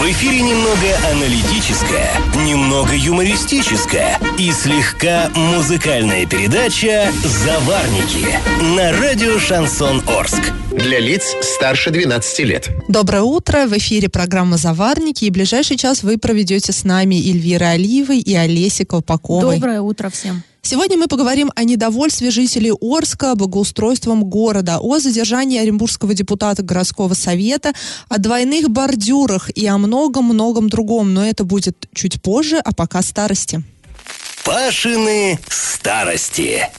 В эфире немного аналитическая, немного юмористическая и слегка музыкальная передача «Заварники» на радио «Шансон Орск». Для лиц старше 12 лет. Доброе утро. В эфире программа «Заварники». И ближайший час вы проведете с нами Эльвира Алиевой и Олеся Колпаковой. Доброе утро всем. Сегодня мы поговорим о недовольстве жителей Орска благоустройством города, о задержании оренбургского депутата городского совета, о двойных бордюрах и о многом-многом другом. Но это будет чуть позже, а пока старости. Пашины старости.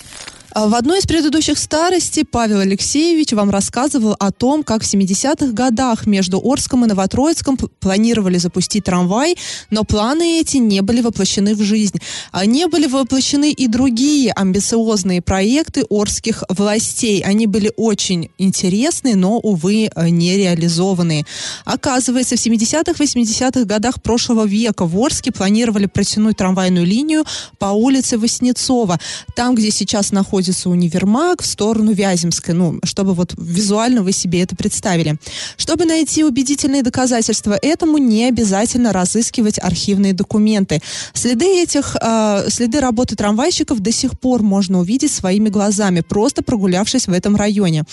А В одной из предыдущих старостей Павел Алексеевич вам рассказывал о том, как в 70-х годах между Орском и Новотроицком планировали запустить трамвай, но планы эти не были воплощены в жизнь. А не были воплощены и другие амбициозные проекты орских властей. Они были очень интересны, но, увы, не реализованные. Оказывается, в 70-х, 80-х годах прошлого века в Орске планировали протянуть трамвайную линию по улице Воснецова, там, где сейчас находится универмаг, в сторону Вяземской, ну, чтобы вот визуально вы себе это представили. Чтобы найти убедительные доказательства этому, не обязательно разыскивать архивные документы. Следы этих, э, следы работы трамвайщиков до сих пор можно увидеть своими глазами, просто прогулявшись в этом районе.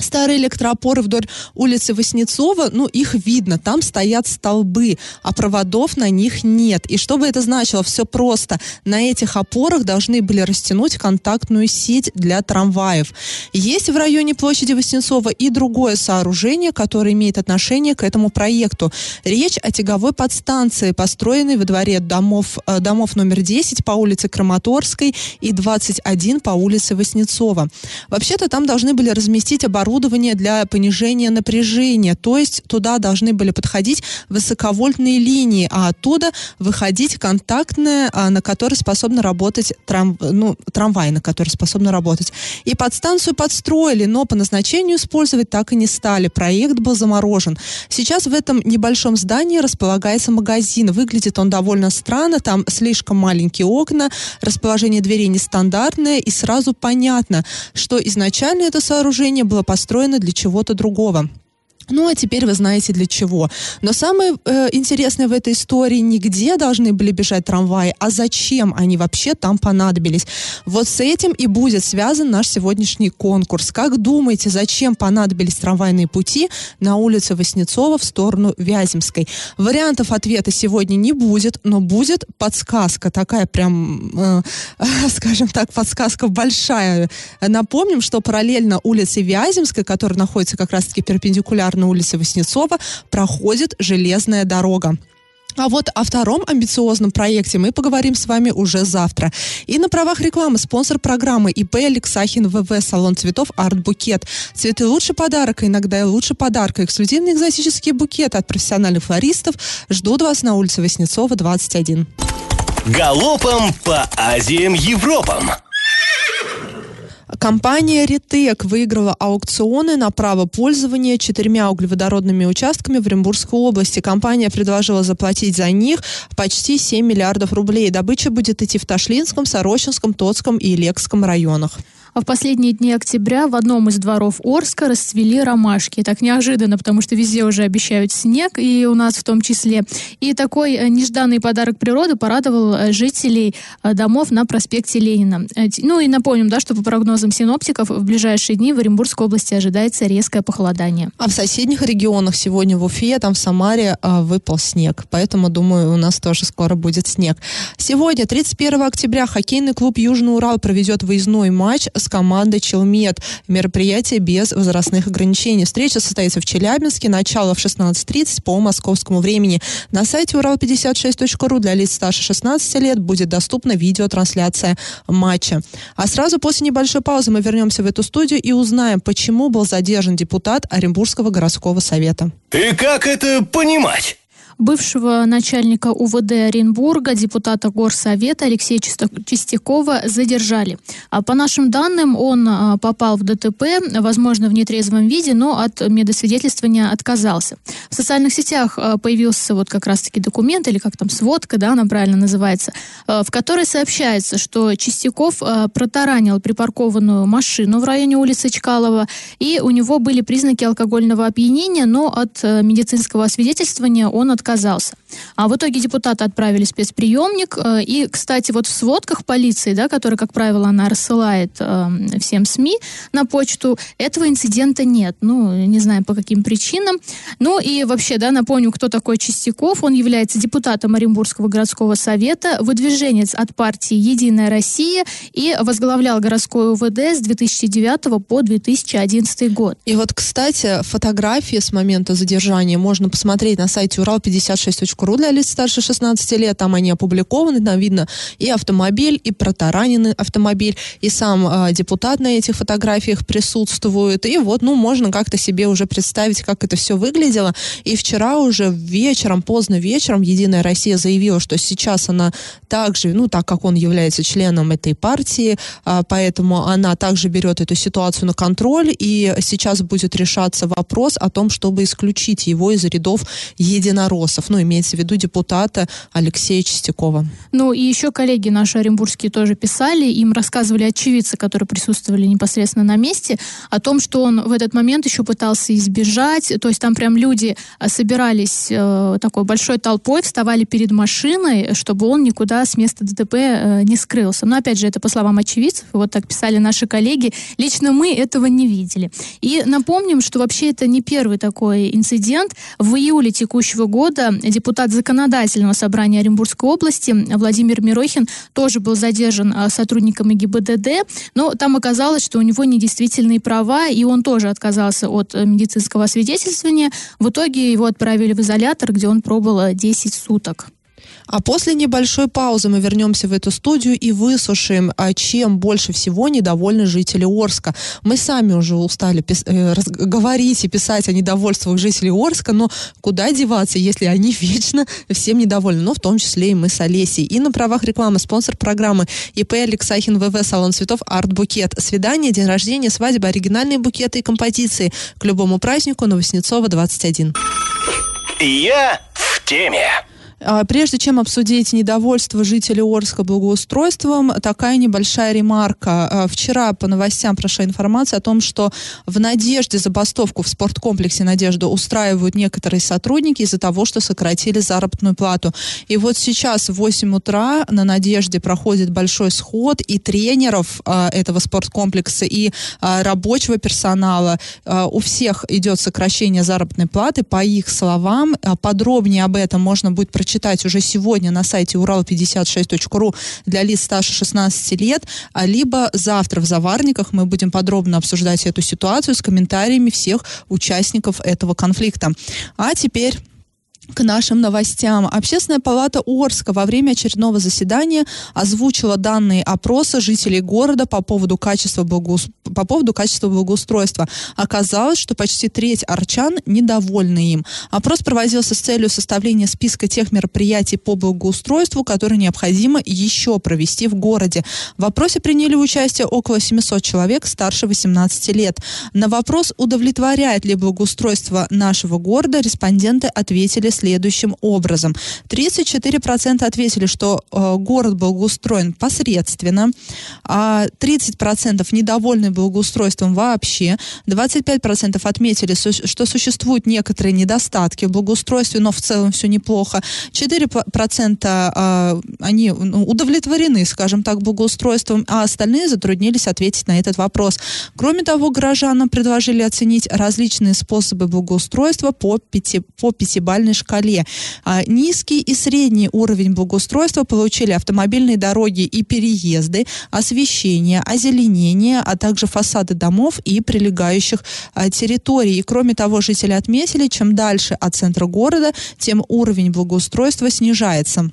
Старые электроопоры вдоль улицы Воснецова, ну, их видно, там стоят столбы, а проводов на них нет. И что бы это значило? Все просто. На этих опорах должны были растянуть контактную сеть для трамваев. Есть в районе площади Воснецова и другое сооружение, которое имеет отношение к этому проекту. Речь о тяговой подстанции, построенной во дворе домов, э, домов номер 10 по улице Краматорской и 21 по улице Воснецова. Вообще-то там должны были разместить оборудование для понижения напряжения, то есть туда должны были подходить высоковольтные линии, а оттуда выходить контактная, на которой способна работать трам, ну, трамвай, на которой способна работать. И подстанцию подстроили, но по назначению использовать так и не стали. Проект был заморожен. Сейчас в этом небольшом здании располагается магазин. Выглядит он довольно странно, там слишком маленькие окна, расположение дверей нестандартное, и сразу понятно, что изначально это сооружение было построено для чего-то другого. Ну, а теперь вы знаете для чего. Но самое э, интересное в этой истории не где должны были бежать трамваи, а зачем они вообще там понадобились. Вот с этим и будет связан наш сегодняшний конкурс. Как думаете, зачем понадобились трамвайные пути на улице Воснецова в сторону Вяземской? Вариантов ответа сегодня не будет, но будет подсказка. Такая прям, э, скажем так, подсказка большая. Напомним, что параллельно улице Вяземской, которая находится как раз-таки перпендикулярно улице Воснецова, проходит железная дорога. А вот о втором амбициозном проекте мы поговорим с вами уже завтра. И на правах рекламы спонсор программы ИП Алексахин ВВ Салон цветов Арт Букет. Цветы лучше подарка, иногда и лучше подарка. Эксклюзивные экзотические букеты от профессиональных флористов ждут вас на улице Воснецова 21. Галопом по Азиям Европам. Компания «Ритек» выиграла аукционы на право пользования четырьмя углеводородными участками в Оренбургской области. Компания предложила заплатить за них почти 7 миллиардов рублей. Добыча будет идти в Ташлинском, Сорочинском, Тотском и Лекском районах. А в последние дни октября в одном из дворов Орска расцвели ромашки. Так неожиданно, потому что везде уже обещают снег, и у нас в том числе. И такой э, нежданный подарок природы порадовал э, жителей э, домов на проспекте Ленина. Ну и напомним, да, что по прогнозам синоптиков в ближайшие дни в Оренбургской области ожидается резкое похолодание. А в соседних регионах сегодня в Уфе, там в Самаре выпал снег. Поэтому, думаю, у нас тоже скоро будет снег. Сегодня, 31 октября, хоккейный клуб «Южный Урал» проведет выездной матч с командой «Челмет». Мероприятие без возрастных ограничений. Встреча состоится в Челябинске. Начало в 16.30 по московскому времени. На сайте урал56.ру для лиц старше 16 лет будет доступна видеотрансляция матча. А сразу после небольшой паузы мы вернемся в эту студию и узнаем, почему был задержан депутат Оренбургского городского совета. И как это понимать? Бывшего начальника УВД Оренбурга, депутата Горсовета Алексея Чистякова задержали. А по нашим данным, он а, попал в ДТП, возможно, в нетрезвом виде, но от медосвидетельствования отказался. В социальных сетях а, появился вот как раз-таки документ, или как там сводка, да, она правильно называется, в которой сообщается, что Чистяков протаранил припаркованную машину в районе улицы Чкалова, и у него были признаки алкогольного опьянения, но от медицинского освидетельствования он отказался отказался. А в итоге депутаты отправили спецприемник. Э, и, кстати, вот в сводках полиции, да, которые, как правило, она рассылает э, всем СМИ на почту, этого инцидента нет. Ну, не знаю, по каким причинам. Ну и вообще, да, напомню, кто такой Чистяков. Он является депутатом Оренбургского городского совета, выдвиженец от партии «Единая Россия» и возглавлял городской УВД с 2009 по 2011 год. И вот, кстати, фотографии с момента задержания можно посмотреть на сайте Урал56.ру для лиц старше 16 лет. Там они опубликованы, там видно и автомобиль, и протараненный автомобиль, и сам э, депутат на этих фотографиях присутствует. И вот, ну, можно как-то себе уже представить, как это все выглядело. И вчера уже вечером, поздно вечером, Единая Россия заявила, что сейчас она также, ну, так как он является членом этой партии, э, поэтому она также берет эту ситуацию на контроль, и сейчас будет решаться вопрос о том, чтобы исключить его из рядов единороссов. Ну, имеется в виду депутата Алексея Чистякова. Ну, и еще коллеги наши оренбургские тоже писали, им рассказывали очевидцы, которые присутствовали непосредственно на месте, о том, что он в этот момент еще пытался избежать. То есть там прям люди а, собирались э, такой большой толпой, вставали перед машиной, чтобы он никуда с места ДТП э, не скрылся. Но, опять же, это по словам очевидцев, вот так писали наши коллеги. Лично мы этого не видели. И напомним, что вообще это не первый такой инцидент. В июле текущего года депутат законодательного собрания Оренбургской области Владимир Мирохин тоже был задержан а, сотрудниками ГИБДД, но там оказалось, что у него недействительные права, и он тоже отказался от э, медицинского освидетельствования. В итоге его отправили в изолятор, где он пробыл 10 суток. А после небольшой паузы мы вернемся в эту студию и выслушаем, а чем больше всего недовольны жители Орска. Мы сами уже устали пис- э, говорить и писать о недовольствах жителей Орска, но куда деваться, если они вечно всем недовольны, ну, в том числе и мы с Олесей. И на правах рекламы спонсор программы ИП Алексахин ВВ, салон цветов Арт Букет. Свидание, день рождения, свадьба, оригинальные букеты и композиции к любому празднику Новоснецова 21. Я в теме. А, прежде чем обсудить недовольство жителей Орска благоустройством, такая небольшая ремарка. А, вчера по новостям прошла информация о том, что в «Надежде» забастовку в спорткомплексе «Надежда» устраивают некоторые сотрудники из-за того, что сократили заработную плату. И вот сейчас в 8 утра на «Надежде» проходит большой сход и тренеров а, этого спорткомплекса, и рабочего персонала. У всех идет сокращение заработной платы. По их словам, подробнее об этом можно будет прочитать читать уже сегодня на сайте урал56.ру для лиц старше 16 лет, а либо завтра в Заварниках мы будем подробно обсуждать эту ситуацию с комментариями всех участников этого конфликта. А теперь к нашим новостям. Общественная палата Орска во время очередного заседания озвучила данные опроса жителей города по поводу качества, благоус... по поводу качества благоустройства. Оказалось, что почти треть арчан недовольны им. Опрос проводился с целью составления списка тех мероприятий по благоустройству, которые необходимо еще провести в городе. В опросе приняли участие около 700 человек старше 18 лет. На вопрос, удовлетворяет ли благоустройство нашего города, респонденты ответили следующим образом. 34% ответили, что э, город благоустроен посредственно, а 30% недовольны благоустройством вообще, 25% отметили, что существуют некоторые недостатки в благоустройстве, но в целом все неплохо. 4% э, они ну, удовлетворены, скажем так, благоустройством, а остальные затруднились ответить на этот вопрос. Кроме того, горожанам предложили оценить различные способы благоустройства по, пяти, по пятибальной шкале. А, низкий и средний уровень благоустройства получили автомобильные дороги и переезды, освещение, озеленение, а также фасады домов и прилегающих а, территорий. И кроме того, жители отметили, чем дальше от центра города, тем уровень благоустройства снижается.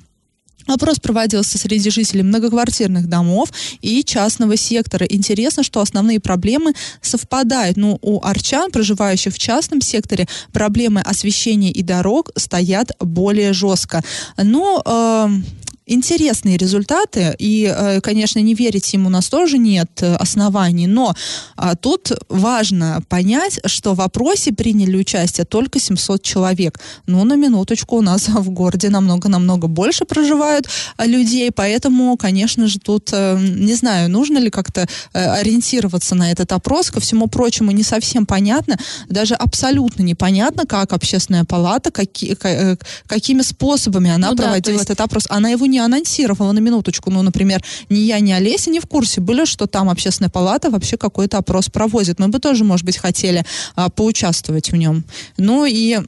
Опрос проводился среди жителей многоквартирных домов и частного сектора. Интересно, что основные проблемы совпадают. Ну, у арчан, проживающих в частном секторе, проблемы освещения и дорог стоят более жестко. Но э, интересные результаты, и, э, конечно, не верить им у нас тоже нет э, оснований, но а, тут важно понять, что в опросе приняли участие только 700 человек. Ну, на минуточку, у нас в городе намного-намного больше проживают а, людей, поэтому, конечно же, тут, э, не знаю, нужно ли как-то ориентироваться на этот опрос. Ко всему прочему, не совсем понятно, даже абсолютно непонятно, как общественная палата, какие, какими способами она ну, проводила да, есть... этот опрос. Она его не не анонсировала на минуточку. Ну, например, ни я, ни Олеся не в курсе были, что там общественная палата вообще какой-то опрос проводит. Мы бы тоже, может быть, хотели а, поучаствовать в нем. Ну и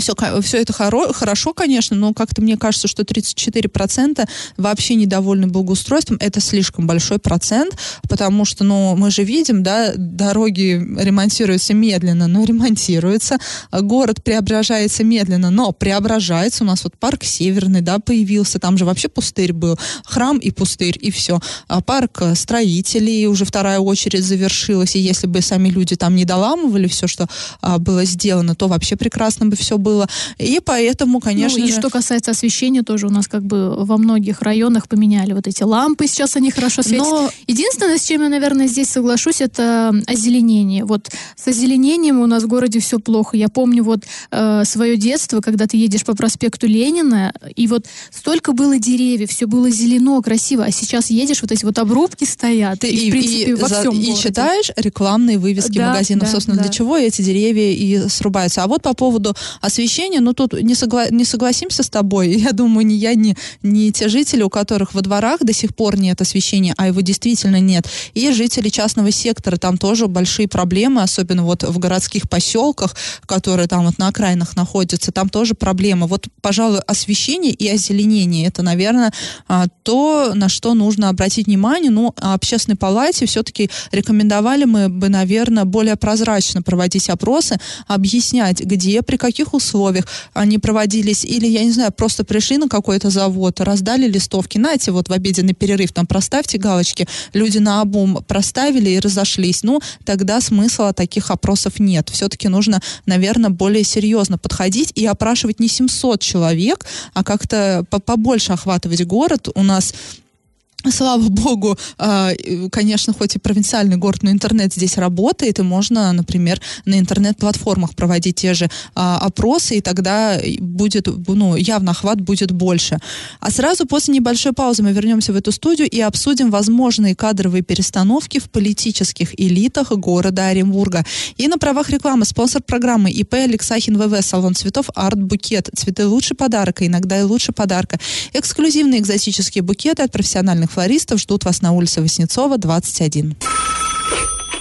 все, все это хоро, хорошо, конечно, но как-то мне кажется, что 34% вообще недовольны благоустройством. Это слишком большой процент, потому что, ну, мы же видим, да, дороги ремонтируются медленно, но ремонтируются. Город преображается медленно, но преображается. У нас вот парк Северный, да, появился, там же вообще пустырь был. Храм и пустырь, и все. А парк строителей уже вторая очередь завершилась, и если бы сами люди там не доламывали все, что а, было сделано, то вообще прекрасно бы все было. И поэтому, конечно ну, и же... что касается освещения, тоже у нас как бы во многих районах поменяли вот эти лампы, сейчас они хорошо светят. Но... Единственное, с чем я, наверное, здесь соглашусь, это озеленение. Вот с озеленением у нас в городе все плохо. Я помню вот э, свое детство, когда ты едешь по проспекту Ленина, и вот столько было деревьев, все было зелено, красиво, а сейчас едешь, вот эти вот обрубки стоят. Ты, и, в принципе, и, во всем И городе. читаешь рекламные вывески да, магазинов, да, собственно, да. для чего эти деревья и срубаются. А вот по поводу освещение, ну тут не, согла- не согласимся с тобой, я думаю, ни я, ни, ни те жители, у которых во дворах до сих пор нет освещения, а его действительно нет, и жители частного сектора, там тоже большие проблемы, особенно вот в городских поселках, которые там вот на окраинах находятся, там тоже проблемы. Вот, пожалуй, освещение и озеленение, это, наверное, а, то, на что нужно обратить внимание. Ну, а общественной палате все-таки рекомендовали мы бы, наверное, более прозрачно проводить опросы, объяснять, где, при каких условиях они проводились, или, я не знаю, просто пришли на какой-то завод, раздали листовки, знаете, вот в обеденный перерыв там проставьте галочки, люди на обум проставили и разошлись. Ну, тогда смысла таких опросов нет. Все-таки нужно, наверное, более серьезно подходить и опрашивать не 700 человек, а как-то побольше охватывать город. У нас Слава богу, а, конечно, хоть и провинциальный город, но интернет здесь работает, и можно, например, на интернет-платформах проводить те же а, опросы, и тогда будет, ну, явно охват будет больше. А сразу после небольшой паузы мы вернемся в эту студию и обсудим возможные кадровые перестановки в политических элитах города Оренбурга. И на правах рекламы спонсор программы ИП Алексахин ВВ, салон цветов Арт Букет. Цветы лучше подарка, иногда и лучше подарка. Эксклюзивные экзотические букеты от профессиональных флористов ждут вас на улице Воснецова, 21.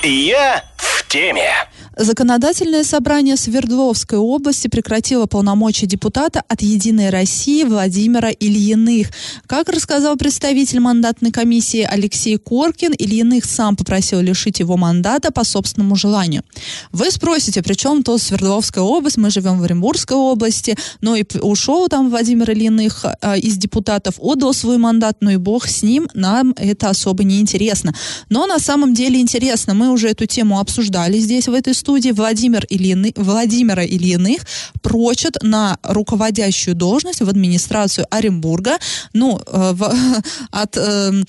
Я в теме. Законодательное собрание Свердловской области прекратило полномочия депутата от «Единой России» Владимира Ильиных. Как рассказал представитель мандатной комиссии Алексей Коркин, Ильиных сам попросил лишить его мандата по собственному желанию. Вы спросите, при чем то Свердловская область, мы живем в Оренбургской области, но и ушел там Владимир Ильиных э, из депутатов, отдал свой мандат, ну и бог с ним, нам это особо не интересно. Но на самом деле интересно, мы уже эту тему обсуждали здесь, в этой студии, студии Владимир Ильины, Владимира Ильиных прочат на руководящую должность в администрацию Оренбурга. Ну, э, в, от э,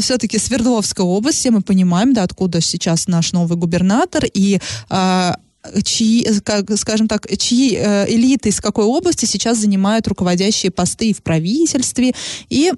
все-таки Свердловской области мы понимаем, да, откуда сейчас наш новый губернатор и э, чьи, как, скажем так, чьи э, элиты из какой области сейчас занимают руководящие посты в правительстве и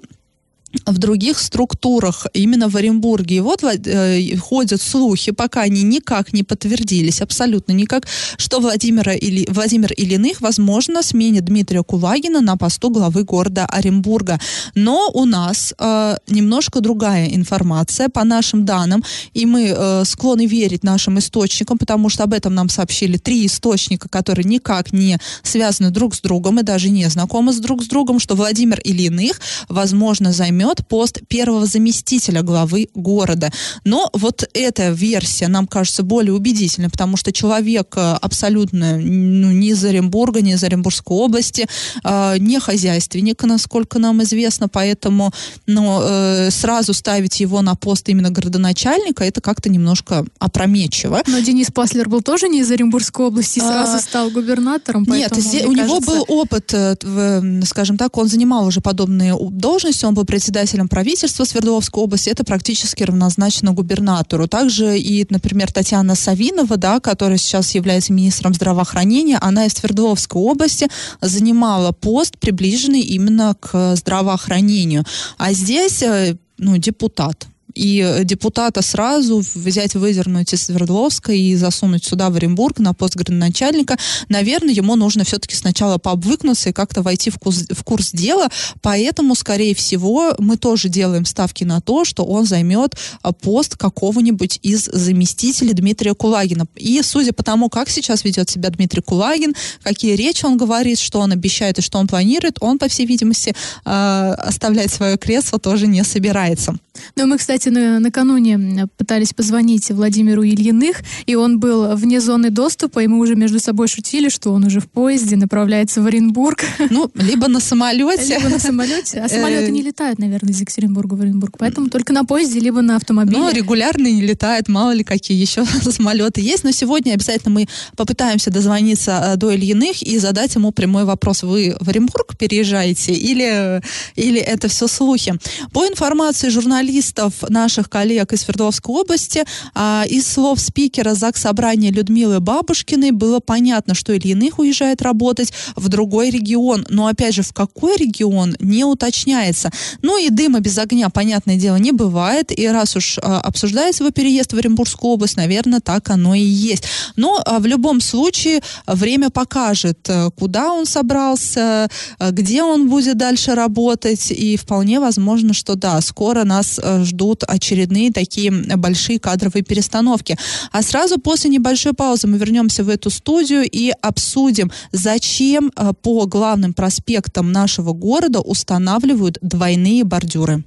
в других структурах, именно в Оренбурге. И вот э, ходят слухи, пока они никак не подтвердились, абсолютно никак, что Владимира или, Владимир Ильиных, возможно, сменит Дмитрия Кулагина на посту главы города Оренбурга. Но у нас э, немножко другая информация по нашим данным, и мы э, склонны верить нашим источникам, потому что об этом нам сообщили три источника, которые никак не связаны друг с другом и даже не знакомы с друг с другом, что Владимир Ильиных, возможно, займет займет пост первого заместителя главы города. Но вот эта версия нам кажется более убедительной, потому что человек э, абсолютно ну, не из Оренбурга, не из Оренбургской области, э, не хозяйственник, насколько нам известно, поэтому ну, э, сразу ставить его на пост именно городоначальника, это как-то немножко опрометчиво. Но Денис Паслер был тоже не из Оренбургской области, сразу а, стал губернатором. Нет, здесь, у кажется... него был опыт, э, скажем так, он занимал уже подобные должности, он был председателем правительства Свердловской области, это практически равнозначно губернатору. Также и, например, Татьяна Савинова, да, которая сейчас является министром здравоохранения, она из Свердловской области занимала пост, приближенный именно к здравоохранению. А здесь э, ну, депутат и депутата сразу взять, выдернуть из Свердловска и засунуть сюда, в Оренбург, на пост градоначальника, наверное, ему нужно все-таки сначала пообвыкнуться и как-то войти в курс, в курс дела, поэтому, скорее всего, мы тоже делаем ставки на то, что он займет а, пост какого-нибудь из заместителей Дмитрия Кулагина. И судя по тому, как сейчас ведет себя Дмитрий Кулагин, какие речи он говорит, что он обещает и что он планирует, он, по всей видимости, э, оставлять свое кресло тоже не собирается. Ну, мы, кстати, на, накануне пытались позвонить Владимиру Ильиных, и он был вне зоны доступа, и мы уже между собой шутили, что он уже в поезде направляется в Оренбург. Ну, либо на самолете. Либо на самолете. А самолеты э, не летают, наверное, из Екатеринбурга в Оренбург, поэтому только на поезде, либо на автомобиле. Ну, регулярно не летают, мало ли какие еще самолеты есть, но сегодня обязательно мы попытаемся дозвониться э, до Ильиных и задать ему прямой вопрос. Вы в Оренбург переезжаете или, или это все слухи? По информации журналистов, наших коллег из Свердловской области, а, из слов спикера ЗАГС собрания Людмилы Бабушкиной было понятно, что Ильиных уезжает работать в другой регион. Но, опять же, в какой регион, не уточняется. Ну и дыма без огня, понятное дело, не бывает. И раз уж а, обсуждается его переезд в Оренбургскую область, наверное, так оно и есть. Но а, в любом случае время покажет, э, куда он собрался, э, где он будет дальше работать. И вполне возможно, что да, скоро нас Э, очередные такие большие кадровые перестановки. А сразу после небольшой паузы мы вернемся в эту студию и обсудим, зачем э, по главным проспектам нашего города устанавливают двойные бордюры.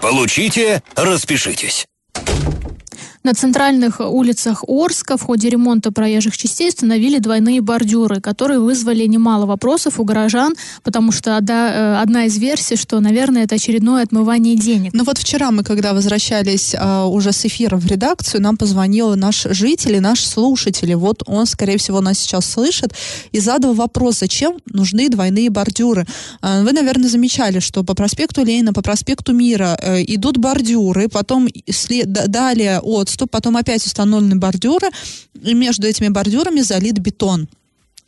Получите, распишитесь. На центральных улицах Орска в ходе ремонта проезжих частей установили двойные бордюры, которые вызвали немало вопросов у горожан, потому что да, э, одна из версий, что, наверное, это очередное отмывание денег. Ну вот вчера мы, когда возвращались а, уже с эфира в редакцию, нам позвонил наш житель и наш слушатель. Вот он, скорее всего, нас сейчас слышит и задал вопрос, зачем нужны двойные бордюры. А, вы, наверное, замечали, что по проспекту Ленина, по проспекту Мира э, идут бордюры, потом след, далее от что потом опять установлены бордюры, и между этими бордюрами залит бетон.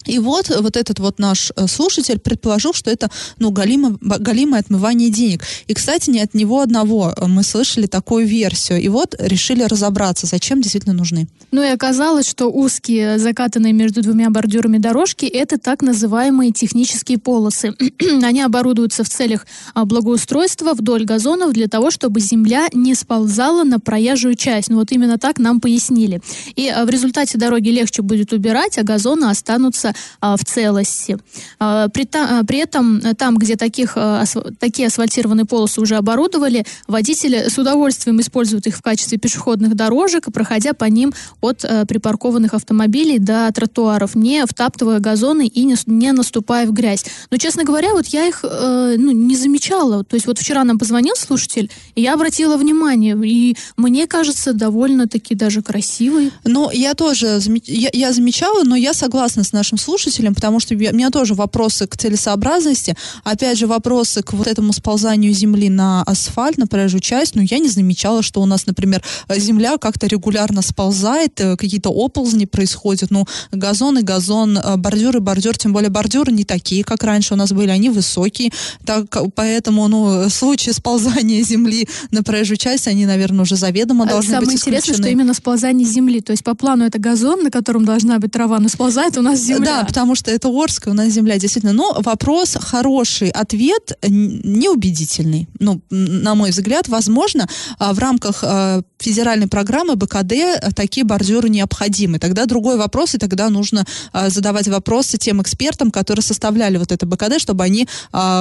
И вот, вот этот вот наш э, слушатель предположил, что это, ну, галимо, галимое отмывание денег. И, кстати, не от него одного э, мы слышали такую версию. И вот решили разобраться, зачем действительно нужны. Ну и оказалось, что узкие, закатанные между двумя бордюрами дорожки, это так называемые технические полосы. Они оборудуются в целях а, благоустройства вдоль газонов для того, чтобы земля не сползала на проезжую часть. Ну вот именно так нам пояснили. И в результате дороги легче будет убирать, а газоны останутся в целости. А, а, при этом э, там, где таких, ас, такие асфальтированные полосы уже оборудовали, водители с удовольствием используют их в качестве пешеходных дорожек, проходя по ним от а, припаркованных автомобилей до тротуаров, не втаптывая газоны и не, не наступая в грязь. Но, честно говоря, вот я их э, ну, не замечала. То есть вот вчера нам позвонил слушатель, и я обратила внимание, и мне кажется, довольно-таки даже красивый. Ну, я тоже я, я замечала, но я согласна с нашим слушателям, потому что у меня тоже вопросы к целесообразности, опять же, вопросы к вот этому сползанию земли на асфальт, на проезжую часть, ну, я не замечала, что у нас, например, земля как-то регулярно сползает, э, какие-то оползни происходят, ну, газон и газон, э, бордюр и бордюр, тем более бордюры не такие, как раньше у нас были, они высокие, так, поэтому, ну, случаи сползания земли на проезжую часть, они, наверное, уже заведомо а должны Самое быть интересное, что именно сползание земли, то есть по плану это газон, на котором должна быть трава, но сползает у нас земля. Да, потому что это Орск, у нас земля, действительно. Но вопрос хороший, ответ неубедительный. Ну, на мой взгляд, возможно, а, в рамках а, федеральной программы БКД такие бордюры необходимы. Тогда другой вопрос, и тогда нужно а, задавать вопросы тем экспертам, которые составляли вот это БКД, чтобы они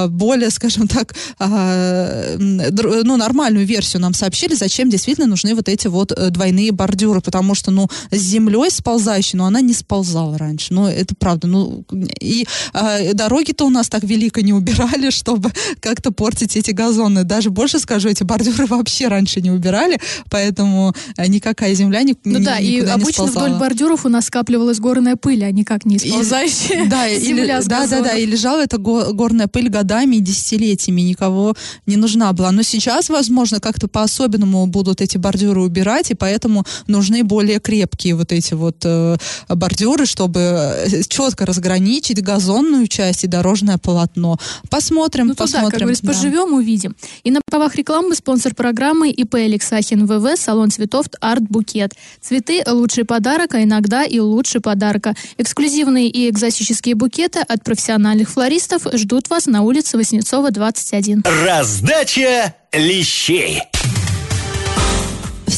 более, скажем так, ну, нормальную версию нам сообщили, зачем действительно нужны вот эти вот э, двойные бордюры, потому что, ну, с землей сползающей, но она не сползала раньше. Ну, это правда. Ну, и э, дороги-то у нас так велико не убирали, чтобы как-то портить эти газоны. Даже больше скажу, эти бордюры вообще раньше не убирали, поэтому э, никакая земля ни, ну, ни, да, и обычно сползала. вдоль бордюров у нас скапливалась горная пыль, а никак не сползающая и, да, земля или, да, да, да, и лежала эта горная пыль годами и десятилетиями, никого не нужна была. Но сейчас, возможно, как-то по-особенному будут эти бордюры убирать, и поэтому нужны более крепкие вот эти вот э, бордюры, чтобы э, четко разграничить газонную часть и дорожное полотно. Посмотрим, ну, посмотрим. Туда, как говорится, да. поживем, увидим. И на правах рекламы спонсор программы ИП Алексахин ВВ, салон цветов Арт Букет. Цветы – лучший подарок, а иногда и лучше подарка. Эксклюзивные и экзотические букеты от профессиональных флористов ждут вас на улице Воснецова, 21. Раздача лещей.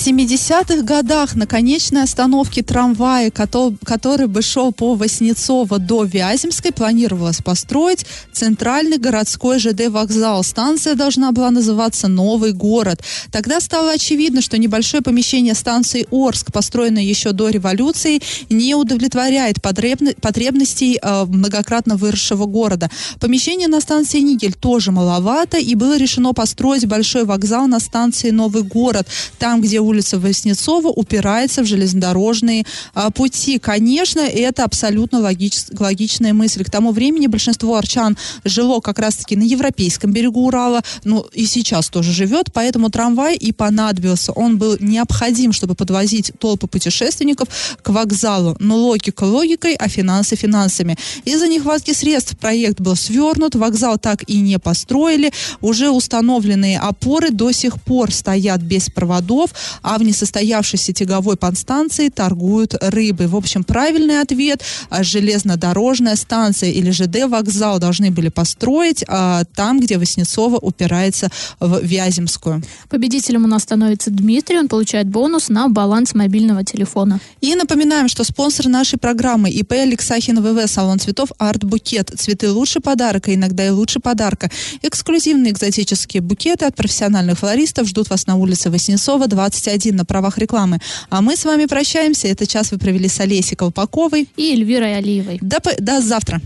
В 70-х годах на конечной остановке трамвая, который бы шел по Воснецово до Вяземской, планировалось построить центральный городской ЖД вокзал. Станция должна была называться «Новый город». Тогда стало очевидно, что небольшое помещение станции Орск, построенное еще до революции, не удовлетворяет потребностей э, многократно выросшего города. Помещение на станции Нигель тоже маловато, и было решено построить большой вокзал на станции Новый город, там, где улица Воснецова упирается в железнодорожные а, пути. Конечно, это абсолютно логич, логичная мысль. К тому времени большинство арчан жило как раз-таки на европейском берегу Урала, ну и сейчас тоже живет, поэтому трамвай и понадобился. Он был необходим, чтобы подвозить толпы путешественников к вокзалу. Но логика логикой, а финансы финансами. Из-за нехватки средств проект был свернут, вокзал так и не построили. Уже установленные опоры до сих пор стоят без проводов, а в несостоявшейся тяговой подстанции торгуют рыбой. В общем, правильный ответ а, – железнодорожная станция или ЖД вокзал должны были построить а, там, где Воснецова упирается в Вяземскую. Победителем у нас становится Дмитрий, он получает бонус на баланс мобильного телефона. И напоминаем, что спонсор нашей программы ИП Алексахин ВВ, салон цветов Арт Букет. Цветы лучше подарка, иногда и лучше подарка. Эксклюзивные экзотические букеты от профессиональных флористов ждут вас на улице Воснецова, 20 21 на правах рекламы. А мы с вами прощаемся. Этот час вы провели с Олесей Колпаковой и Эльвирой Алиевой. До, до завтра.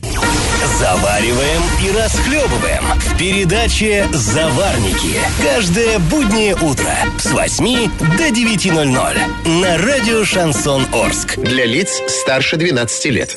Завариваем и расхлебываем в передаче «Заварники». Каждое буднее утро с 8 до 9.00 на радио «Шансон Орск». Для лиц старше 12 лет.